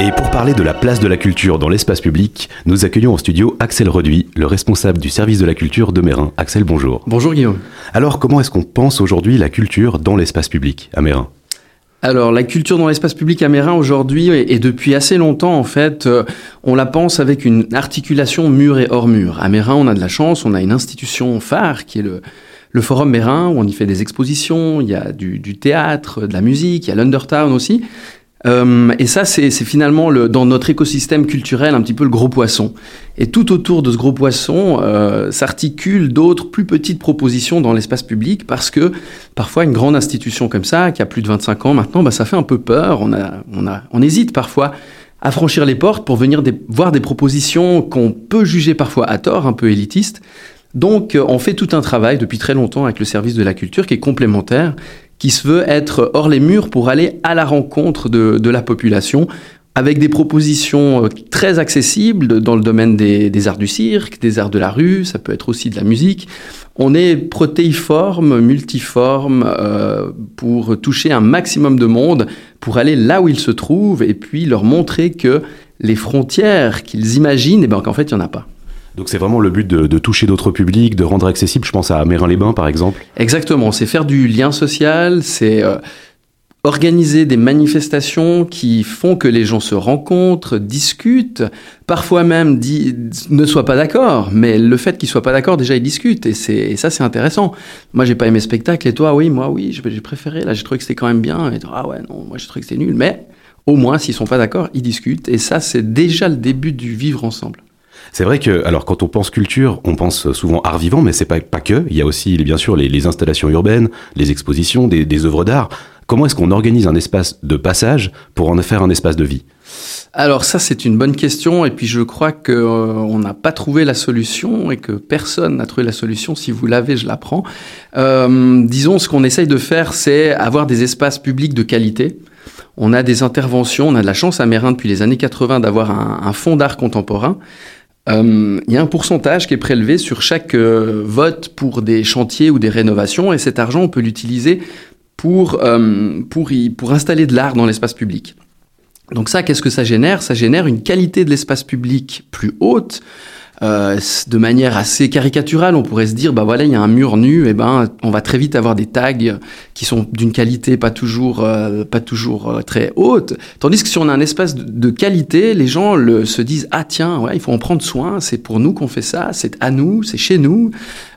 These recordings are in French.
Et pour parler de la place de la culture dans l'espace public, nous accueillons au studio Axel Reduit, le responsable du service de la culture de Mérin. Axel, bonjour. Bonjour Guillaume. Alors, comment est-ce qu'on pense aujourd'hui la culture dans l'espace public à Mérin? Alors, la culture dans l'espace public à Mérin aujourd'hui, et, depuis assez longtemps en fait, euh, on la pense avec une articulation mur et hors mur. À Mérin, on a de la chance, on a une institution phare qui est le, le Forum Mérin, où on y fait des expositions, il y a du, théâtre, de la musique, il y a l'Undertown aussi. Euh, et ça, c'est finalement le, dans notre écosystème culturel un petit peu le gros poisson. Et tout autour de ce gros poisson euh, s'articulent d'autres plus petites propositions dans l'espace public parce que parfois une grande institution comme ça, qui a plus de 25 ans maintenant, bah, ça fait un peu peur. On, a, on, a, on hésite parfois à franchir les portes pour venir voir des propositions qu'on peut juger parfois à tort, un peu élitistes. Donc, on fait tout un travail depuis très longtemps avec le service de la culture qui est complémentaire qui se veut être hors les murs pour aller à la rencontre de, la population avec des propositions euh, très accessibles dans le domaine des, arts du cirque, des arts de la rue, ça peut être aussi de la musique. On est protéiforme, multiforme, euh, pour toucher un maximum de monde, pour aller là où ils se trouvent et puis leur montrer que les frontières qu'ils imaginent, eh ben, qu'en fait, il n'y en a pas. Donc c'est vraiment le but de, toucher d'autres publics, de rendre accessible, je pense à Mérin-les-Bains par exemple. Exactement, c'est faire du lien social, c'est euh, organiser des manifestations qui font que les gens se rencontrent, discutent, parfois même ne soient pas d'accord, mais le fait qu'ils soient pas d'accord, déjà ils discutent et, et ça c'est intéressant. Moi j'ai pas aimé le spectacle et toi oui, moi oui, j'ai préféré, là j'ai trouvé que c'était quand même bien et toi, ah ouais non, moi j'ai trouvé que c'était nul, mais au moins s'ils sont pas d'accord, ils discutent et ça c'est déjà le début du vivre ensemble. C'est vrai que, alors, quand on pense culture, on pense souvent art vivant, mais c'est pas, pas que. Il y a aussi, bien sûr, les, installations urbaines, les expositions, des, œuvres d'art. Comment est-ce qu'on organise un espace de passage pour en faire un espace de vie? Alors ça c'est une bonne question et puis je crois qu'on euh, n'a pas trouvé la solution et que personne n'a trouvé la solution. Si vous l'avez, je la prends. Euh, disons ce qu'on essaye de faire, c'est avoir des espaces publics de qualité. On a des interventions, on a de la chance à Mérin depuis les années 80 d'avoir un, fonds d'art contemporain il y a un pourcentage qui est prélevé sur chaque euh, vote pour des chantiers ou des rénovations, et cet argent, on peut l'utiliser pour, euh, pour, pour installer de l'art dans l'espace public. Donc ça, qu'est-ce que ça génère? Ça génère une qualité de l'espace public plus haute, euh, de manière assez caricaturale, on pourrait se dire, bah voilà, il y a un mur nu, et ben on va très vite avoir des tags qui sont d'une qualité pas toujours, euh, pas toujours euh, très haute. Tandis que si on a un espace de, qualité, les gens le, se disent, ah tiens, ouais, il faut en prendre soin, c'est pour nous qu'on fait ça, c'est à nous, c'est chez nous.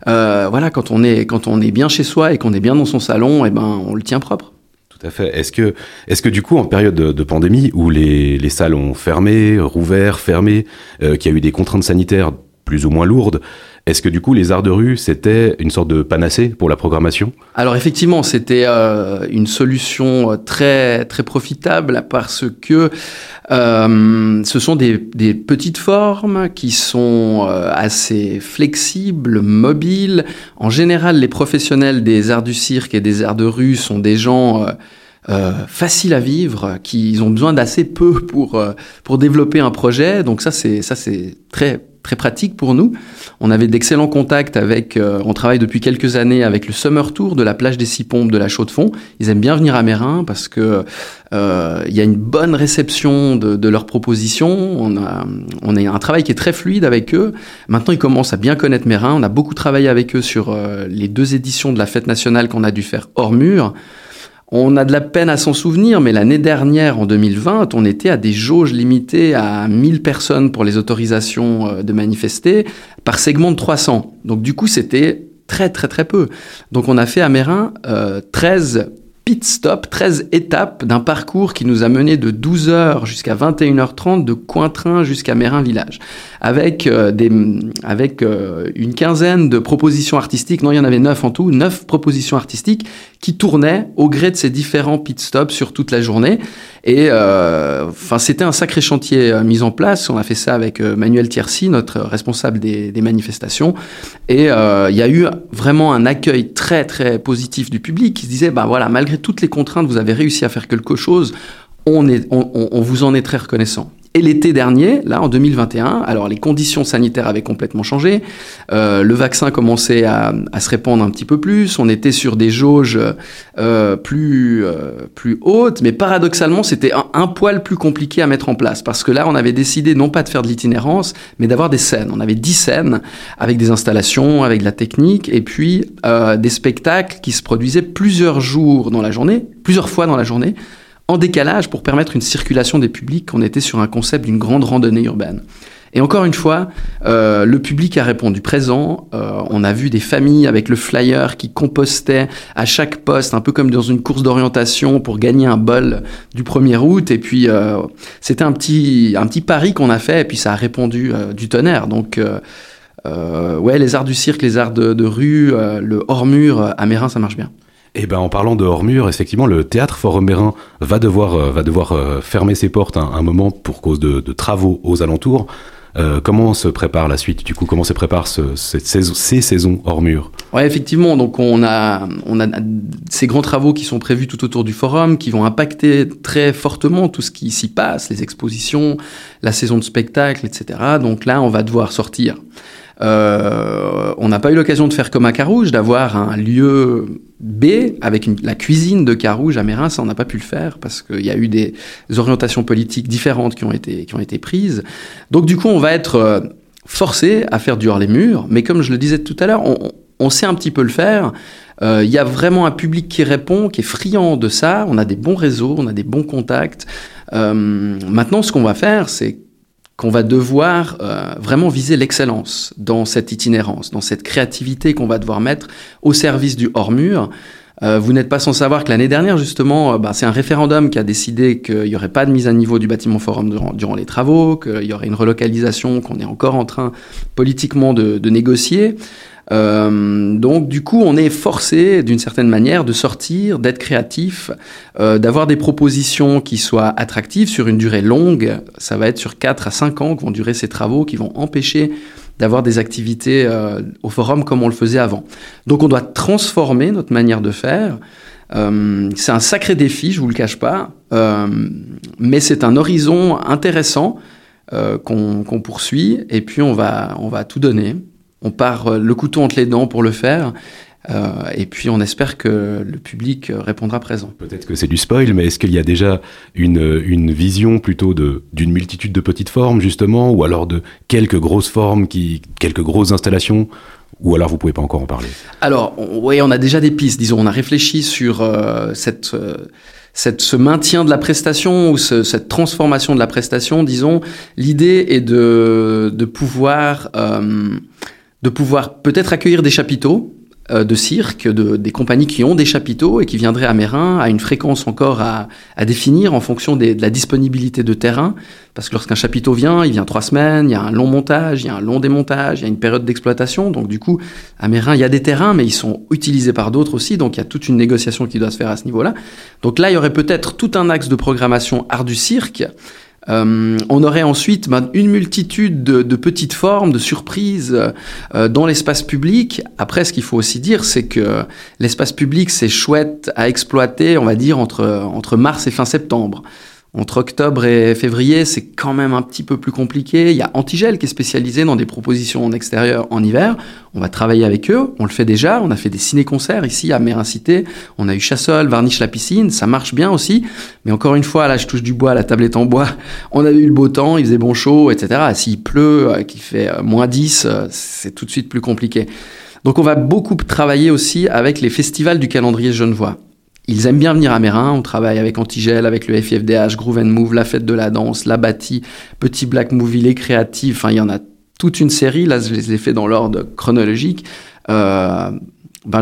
voilà, quand on est quand on est bien chez soi et qu'on est bien dans son salon, et ben on le tient propre. Tout à fait. Est-ce que, du coup, en période de, pandémie, où les, les, salles ont fermé, rouvert, fermé, euh, qu'il y a eu des contraintes sanitaires plus ou moins lourdes, est-ce que du coup, les arts de rue, c'était une sorte de panacée pour la programmation? Alors effectivement, c'était euh, une solution euh, très très profitable parce que euh, ce sont des, petites formes qui sont assez flexibles, mobiles. En général, les professionnels des arts du cirque et des arts de rue sont des gens euh, faciles à vivre, qui ont besoin d'assez peu pour pour développer un projet. Donc ça c'est ça c'est très très pratique pour nous. On avait d'excellents contacts avec, euh, on travaille depuis quelques années avec le Summer Tour de la plage des Six Pompes de la Chaux-de-Fonds. Ils aiment bien venir à Mérin parce que euh, il y a une bonne réception de, de leurs propositions. On a, on a un travail qui est très fluide avec eux. Maintenant, ils commencent à bien connaître Mérin. On a beaucoup travaillé avec eux sur euh, les deux éditions de la fête nationale qu'on a dû faire hors mur. On a de la peine à s'en souvenir, mais l'année dernière, en 2020, on était à des jauges limitées à 1000 personnes pour les autorisations euh, de manifester, par segment de 300. Donc du coup, c'était très très très peu. Donc on a fait à Mérin euh, 13 pit stop, 13 étapes d'un parcours qui nous a mené de 12h jusqu'à 21h30 de Cointrin jusqu'à Mérin village. Avec euh, des avec euh, une quinzaine de propositions artistiques, non il y en avait neuf en tout, neuf propositions artistiques qui tournaient au gré de ces différents pit stops sur toute la journée et euh, c'était un sacré chantier mis en place, on a fait ça avec Manuel Tiercy, notre responsable des, manifestations et il y a eu vraiment un accueil très très positif du public qui se disait bah voilà malgré toutes les contraintes, vous avez réussi à faire quelque chose. On, on, vous en est très reconnaissant. Et l'été dernier, là en 2021, alors les conditions sanitaires avaient complètement changé, euh, le vaccin commençait à, se répandre un petit peu plus, on était sur des jauges euh, plus euh, plus hautes, mais paradoxalement c'était un, un, poil plus compliqué à mettre en place parce que là on avait décidé non pas de faire de l'itinérance, mais d'avoir des scènes. On avait dix scènes avec des installations, avec de la technique et puis des spectacles qui se produisaient plusieurs jours dans la journée, plusieurs fois dans la journée en décalage pour permettre une circulation des publics. On était sur un concept d'une grande randonnée urbaine. Et encore une fois, euh, le public a répondu présent. Euh, on a vu des familles avec le flyer qui compostaient à chaque poste, un peu comme dans une course d'orientation pour gagner un bol du 1er août. Et puis, euh, c'était un petit, un petit pari qu'on a fait, et puis ça a répondu euh, du tonnerre. Donc, euh, ouais, les arts du cirque, les arts de, de rue, le hors-mur à Mérin, ça marche bien. Eh ben, en parlant de hors-mur, effectivement, le théâtre Forum Mérin va devoir, euh, va devoir euh, fermer ses portes un, un moment pour cause de, travaux aux alentours. Euh, comment se prépare la suite? Du coup, comment se prépare ce, cette saison, ces saisons hors mur Ouais, effectivement. Donc, on a, on a ces grands travaux qui sont prévus tout autour du forum, qui vont impacter très fortement tout ce qui s'y passe, les expositions, la saison de spectacle, etc. Donc là, on va devoir sortir. Euh, on n'a pas eu l'occasion de faire comme à Carouge, d'avoir un lieu B avec la cuisine de Carouge à Mérin, ça on n'a pas pu le faire parce qu'il y a eu des orientations politiques différentes qui ont été, qui ont été prises. Donc du coup, on va être euh, forcé à faire du hors les murs, mais comme je le disais tout à l'heure, on, sait un petit peu le faire. Il euh, y a vraiment un public qui répond, qui est friand de ça. On a des bons réseaux, on a des bons contacts. Euh, maintenant, ce qu'on va faire, c'est qu'on va devoir euh, vraiment viser l'excellence dans cette itinérance, dans cette créativité qu'on va devoir mettre au service du hors-mur. Euh, vous n'êtes pas sans savoir que l'année dernière, justement, euh, bah, c'est un référendum qui a décidé qu'il n'y aurait pas de mise à niveau du bâtiment forum durant, durant les travaux, qu'il y aurait une relocalisation qu'on est encore en train politiquement de, de négocier. Euh, donc du coup, on est forcé d'une certaine manière de sortir, d'être créatif, euh, d'avoir des propositions qui soient attractives sur une durée longue. Ça va être sur 4 à 5 ans que vont durer ces travaux qui vont empêcher d'avoir des activités euh, au forum comme on le faisait avant. Donc on doit transformer notre manière de faire. Euh, c'est un sacré défi, je vous le cache pas, euh, mais c'est un horizon intéressant euh, qu'on poursuit et puis on va, on va tout donner on part euh, le couteau entre les dents pour le faire. Euh, et puis on espère que le public répondra présent. Peut-être que c'est du spoil, mais est-ce qu'il y a déjà une, une vision plutôt d'une multitude de petites formes justement, ou alors de quelques grosses formes, qui, quelques grosses installations ou alors vous pouvez pas encore en parler? Alors oui, on a déjà des pistes. Disons, on a réfléchi sur euh, cette, euh, cette, ce maintien de la prestation ou ce, cette transformation de la prestation. Disons, l'idée est de, de pouvoir euh, de pouvoir peut-être accueillir des chapiteaux euh, de cirque, de, des compagnies qui ont des chapiteaux et qui viendraient à Mérin à une fréquence encore à, à définir en fonction des, de la disponibilité de terrain. Parce que lorsqu'un chapiteau vient, il vient trois semaines, il y a un long montage, il y a un long démontage, il y a une période d'exploitation. Donc du coup, à Mérin, il y a des terrains, mais ils sont utilisés par d'autres aussi. Donc il y a toute une négociation qui doit se faire à ce niveau-là. Donc là, il y aurait peut-être tout un axe de programmation art du cirque euh, on aurait ensuite ben, une multitude de, de, petites formes, de surprises euh, dans l'espace public. Après, ce qu'il faut aussi dire, c'est que l'espace public, c'est chouette à exploiter, on va dire, entre, entre mars et fin septembre. Entre octobre et février, c'est quand même un petit peu plus compliqué. Il y a Antigel qui est spécialisé dans des propositions en extérieur en hiver. On va travailler avec eux. On le fait déjà. On a fait des ciné-concerts ici à Mérincité. On a eu Chassol, Varniche la piscine. Ça marche bien aussi. Mais encore une fois, là, je touche du bois. La table est en bois. On a eu le beau temps. Il faisait bon chaud, etc. S'il pleut, euh, qu'il fait euh, moins 10, euh, c'est tout de suite plus compliqué. Donc on va beaucoup travailler aussi avec les festivals du calendrier genevois. Ils aiment bien venir à Mérin, on travaille avec Antigel, avec le FIFDH, Groove and Move, La Fête de la Danse, La Bâtie, Petit Black Movie, Les Créatifs, enfin il y en a toute une série, là je les ai fait dans l'ordre chronologique. Euh, ben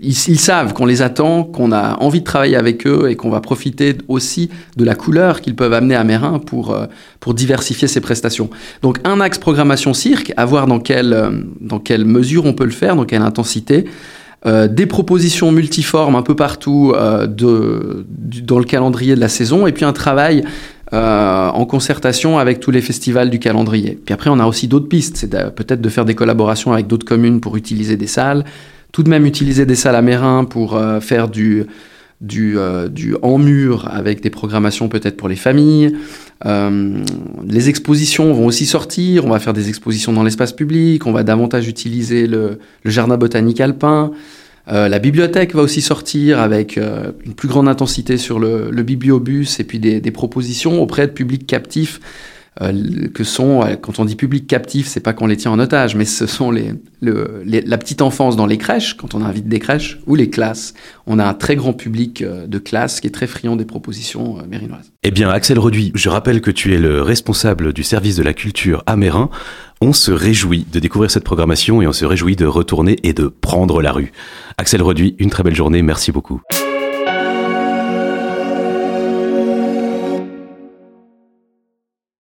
ils, savent qu'on les attend, qu'on a envie de travailler avec eux et qu'on va profiter aussi de la couleur qu'ils peuvent amener à Mérin pour, euh, pour diversifier ses prestations. Donc un axe programmation cirque, à voir dans quelle, euh, dans quelle mesure on peut le faire, dans quelle intensité. Euh, des propositions multiformes un peu partout euh, de, du, dans le calendrier de la saison, et puis un travail euh, en concertation avec tous les festivals du calendrier. Puis après, on a aussi d'autres pistes, c'est peut-être de faire des collaborations avec d'autres communes pour utiliser des salles, tout de même utiliser des salles à Mérin pour euh, faire du, du, euh, en mur avec des programmations peut-être pour les familles. Euh, les expositions vont aussi sortir. On va faire des expositions dans l'espace public. On va davantage utiliser le, jardin botanique alpin. Euh, la bibliothèque va aussi sortir avec une plus grande intensité sur le, le bibliobus et puis des, des, propositions auprès de publics captifs euh, que sont, euh, quand on dit public captif, c'est pas qu'on les tient en otage, mais ce sont les, le, les, la petite enfance dans les crèches, quand on invite des crèches, ou les classes. On a un très grand public euh, de classe qui est très friand des propositions mérinoises. Eh bien, Axel Reduit, je rappelle que tu es le responsable du service de la culture à Mérin. On se réjouit de découvrir cette programmation et on se réjouit de retourner et de prendre la rue. Axel Reduit, une très belle journée, merci beaucoup.